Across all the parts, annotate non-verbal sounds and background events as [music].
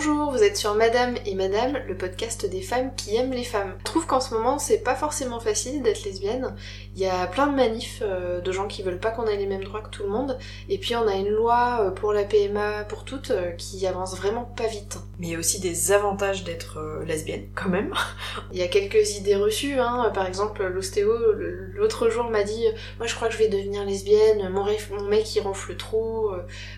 Bonjour, vous êtes sur Madame et Madame, le podcast des femmes qui aiment les femmes. Je trouve qu'en ce moment, c'est pas forcément facile d'être lesbienne. Il y a plein de manifs euh, de gens qui veulent pas qu'on ait les mêmes droits que tout le monde. Et puis on a une loi euh, pour la PMA pour toutes euh, qui avance vraiment pas vite. Mais il y a aussi des avantages d'être lesbienne, quand même. [laughs] Il y a quelques idées reçues, hein. Par exemple, l'ostéo, l'autre jour, m'a dit Moi je crois que je vais devenir lesbienne, mon, mon mec il ronfle trop,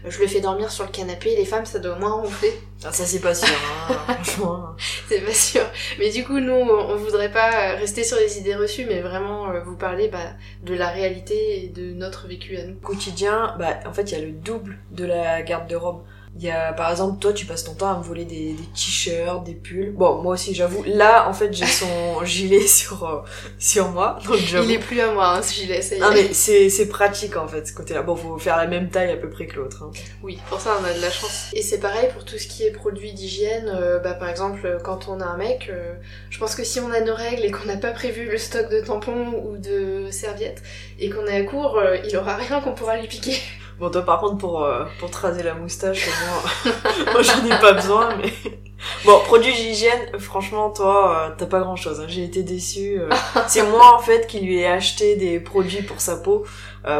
je le fais dormir sur le canapé, les femmes ça doit moins ronfler. Ah, ça c'est pas sûr, hein, [laughs] franchement. c'est pas sûr. Mais du coup, nous, on voudrait pas rester sur les idées reçues, mais vraiment vous parler bah, de la réalité et de notre vécu à nous. Quotidien, bah, en fait, il y a le double de la garde-robe. Il y a, par exemple, toi, tu passes ton temps à me voler des, des t-shirts, des pulls. Bon, moi aussi, j'avoue. Là, en fait, j'ai son [laughs] gilet sur, euh, sur moi. Donc, Il est plus à moi, hein, ce gilet, ça y est. Non, mais c'est, c'est pratique, en fait, ce côté-là. Bon, faut faire la même taille à peu près que l'autre. Hein. Oui, pour ça, on a de la chance. Et c'est pareil pour tout ce qui est produits d'hygiène. Euh, bah, par exemple, quand on a un mec, euh, je pense que si on a nos règles et qu'on n'a pas prévu le stock de tampons ou de serviettes et qu'on est à court, il aura rien qu'on pourra lui piquer. Bon, toi, par contre, pour, euh, pour traser la moustache, moi, [laughs] moi j'en ai pas besoin, mais... [laughs] Bon, produit d'hygiène, franchement, toi, euh, t'as pas grand-chose. Hein. J'ai été déçue. Euh. [laughs] C'est moi, en fait, qui lui ai acheté des produits pour sa peau,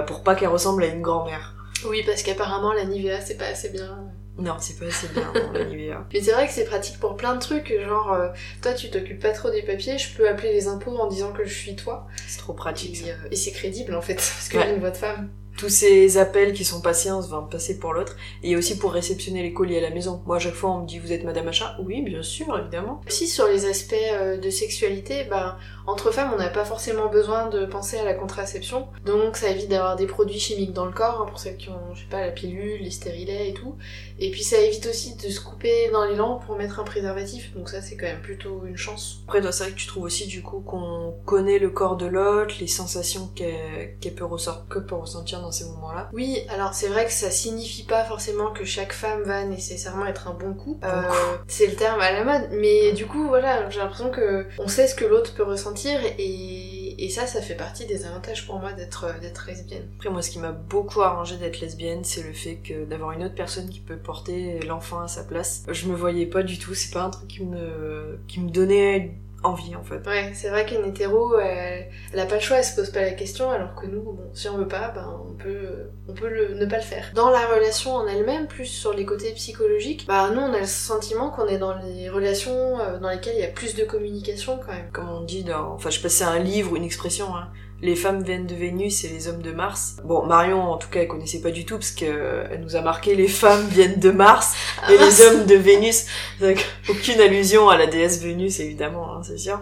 pour pas qu'elle ressemble à une grand-mère. Oui, parce qu'apparemment, la Nivea, c'est pas assez bien. Non, c'est pas assez bien, la Mais c'est vrai que c'est pratique pour plein de trucs, genre, toi, tu t'occupes pas trop des papiers, je peux appeler les impôts en disant que je suis toi. C'est trop pratique, Et, c'est crédible, en fait, [laughs] parce que j'ai une voix de femme tous ces appels qui sont passés, on va passer pour l'autre, et aussi pour réceptionner les colis à la maison. Moi, à chaque fois, on me dit, vous êtes Madame Achat? Oui, bien sûr, évidemment. Aussi, sur les aspects euh, de sexualité, bah, entre femmes, on n'a pas forcément besoin de penser à la contraception, donc ça évite d'avoir des produits chimiques dans le corps, hein, pour celles qui ont, je sais pas, la pilule, les stérilets et tout. Et puis ça évite aussi de se couper dans les langues pour mettre un préservatif, donc ça c'est quand même plutôt une chance. Après, toi, c'est vrai que tu trouves aussi du coup qu'on connaît le corps de l'autre, les sensations qu'elle peut que peut ressentir dans ces moments-là. Oui, alors c'est vrai que ça signifie pas forcément que chaque femme va nécessairement être un bon coup. Euh, c'est le terme à la mode, mais du coup voilà, j'ai l'impression que on sait ce que l'autre peut ressentir et, ça, ça fait partie des avantages pour moi d'être d'être lesbienne. Après moi, ce qui m'a beaucoup arrangé d'être lesbienne, c'est le fait que d'avoir une autre personne qui peut porter l'enfant à sa place. Je me voyais pas du tout, c'est pas un truc qui me qui me donnait envie en fait. Ouais, c'est vrai qu'une hétéro, elle, elle, a pas le choix, elle se pose pas la question, alors que nous, bon, si on veut pas, ben on peut, on peut le, ne pas le faire. Dans la relation en elle-même, plus sur les côtés psychologiques, bah nous on a le sentiment qu'on est dans les relations euh, dans lesquelles il y a plus de communication quand même. Comme on dit dans, enfin je passais un livre, une expression, hein les femmes viennent de Vénus et les hommes de Mars. Bon, Marion, en tout cas, elle connaissait pas du tout parce qu'elle nous a marqué les femmes [laughs] viennent de Mars et les hommes de Vénus. Donc, aucune allusion à la déesse Vénus, évidemment, hein, c'est sûr.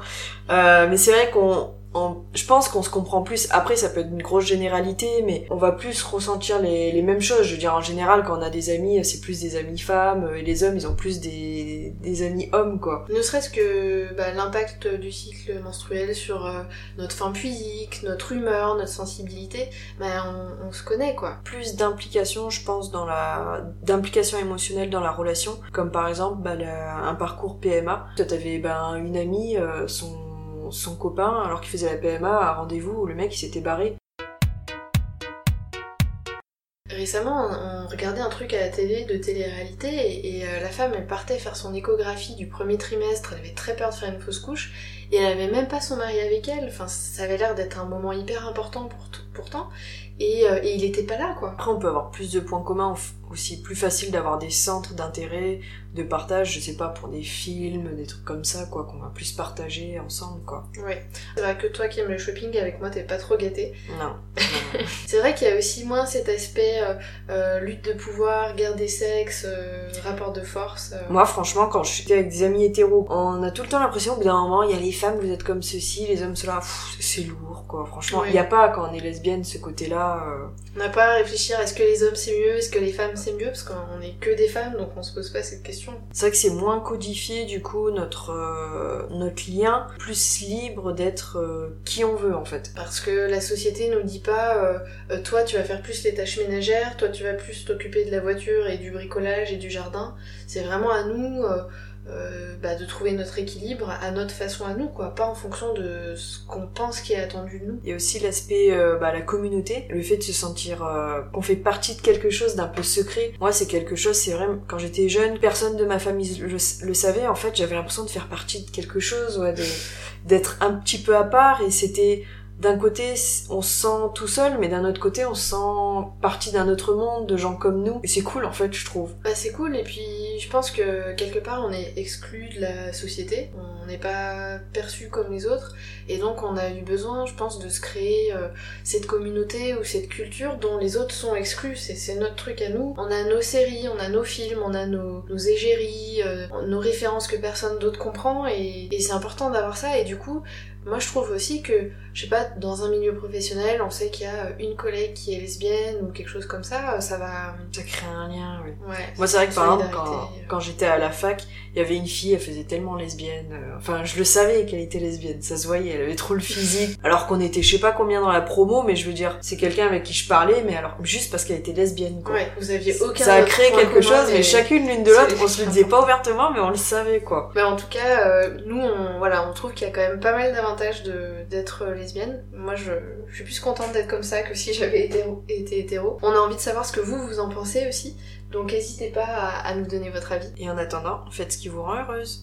Euh, mais c'est vrai qu'on je pense qu'on se comprend plus. Après, ça peut être une grosse généralité, mais on va plus ressentir les, les mêmes choses. Je veux dire, en général, quand on a des amis, c'est plus des amis femmes, et les hommes, ils ont plus des, des amis hommes, quoi. Ne serait-ce que bah, l'impact du cycle menstruel sur euh, notre forme physique, notre humeur, notre sensibilité, bah, on, on se connaît, quoi. Plus d'implication, je pense, dans la d'implication émotionnelle dans la relation, comme par exemple bah, un parcours PMA. Toi, t'avais bah, une amie, euh, son son, copain, alors qu'il faisait la PMA, à rendez-vous le mec il s'était barré. Récemment, on regardait un truc à la télé de télé-réalité et, euh, la femme, elle partait faire son échographie du premier trimestre, elle avait très peur de faire une fausse couche et elle avait même pas son mari avec elle. Enfin, ça avait l'air d'être un moment hyper important pour pourtant et, euh, et, il était pas là quoi. Après, on peut avoir plus de points communs aussi plus facile d'avoir des centres d'intérêt, de partage, je sais pas, pour des films, des trucs comme ça, quoi, qu'on va plus partager ensemble, quoi. Ouais. C'est vrai que toi qui aimes le shopping, avec moi, t'es pas trop gâté. Non. [laughs] c'est vrai qu'il y a aussi moins cet aspect euh, euh, lutte de pouvoir, guerre des sexes, euh, rapport de force. Moi, franchement, quand je suis avec des amis hétéros, on a tout le temps l'impression que d'un moment, il y a les femmes, vous êtes comme ceci, les hommes, cela, c'est lourd, quoi. Franchement, il n'y a pas, quand on est lesbienne, ce côté-là. On n'a pas à réfléchir, est-ce que les hommes c'est mieux, est-ce que les femmes c'est mieux parce qu'on est que des femmes donc on se pose pas cette question. C'est vrai que c'est moins codifié du coup notre euh, notre lien, plus libre d'être euh, qui on veut en fait. Parce que la société nous dit pas euh, toi tu vas faire plus les tâches ménagères, toi tu vas plus t'occuper de la voiture et du bricolage et du jardin. C'est vraiment à nous euh, bah, de trouver notre équilibre à notre façon à nous, quoi, pas en fonction de ce qu'on pense qui est attendu de nous. Il y a aussi l'aspect, euh, bah, la communauté, le fait de se sentir euh, qu'on fait partie de quelque chose d'un peu secret. Moi, c'est quelque chose, c'est vrai, quand j'étais jeune, personne de ma famille le, le savait. En fait, j'avais l'impression de faire partie de quelque chose, d'être un petit peu à part, et c'était d'un côté, on se sent tout seul, mais d'un autre côté, on se sent partie d'un autre monde, de gens comme nous. Et c'est cool, en fait, je trouve. Bah, c'est cool, et puis je pense que quelque part, on est exclu de la société. On n'est pas perçu comme les autres. Et donc, on a eu besoin, je pense, de se créer euh, cette communauté ou cette culture dont les autres sont exclus. C'est notre truc à nous. On a nos séries, on a nos films, on a nos, nos égéries, euh, nos références que personne d'autre comprend. Et, et c'est important d'avoir ça. Et du coup, moi, je trouve aussi que, je sais pas, dans un milieu professionnel, on sait qu'il y a une collègue qui est lesbienne ou quelque chose comme ça, ça va... Ça crée un lien, oui. Ouais, Moi, c'est vrai que par exemple, quand, quand j'étais à la fac, il y avait une fille, elle faisait tellement lesbienne. euh, Enfin, je le savais qu'elle était lesbienne, ça se voyait, elle avait trop le physique. [laughs] Alors qu'on était je sais pas combien dans la promo, mais je veux dire, c'est quelqu'un avec qui je parlais, mais alors juste parce qu'elle était lesbienne, quoi. Ouais, vous aviez aucun ça a créé quelque chose, mais chacune l'une de l'autre, on se le [laughs] disait pas ouvertement, mais on le savait, quoi. Mais en tout cas, euh, nous, on, voilà, on trouve qu'il y a quand même pas mal d'avantages d'être lesbienne. Moi, je, suis plus contente d'être comme ça que si j'avais été, été hétéro. On a envie de savoir ce que vous, vous en pensez aussi. Donc n'hésitez pas à nous donner votre avis. Et en attendant, faites ce qui vous rend heureuse.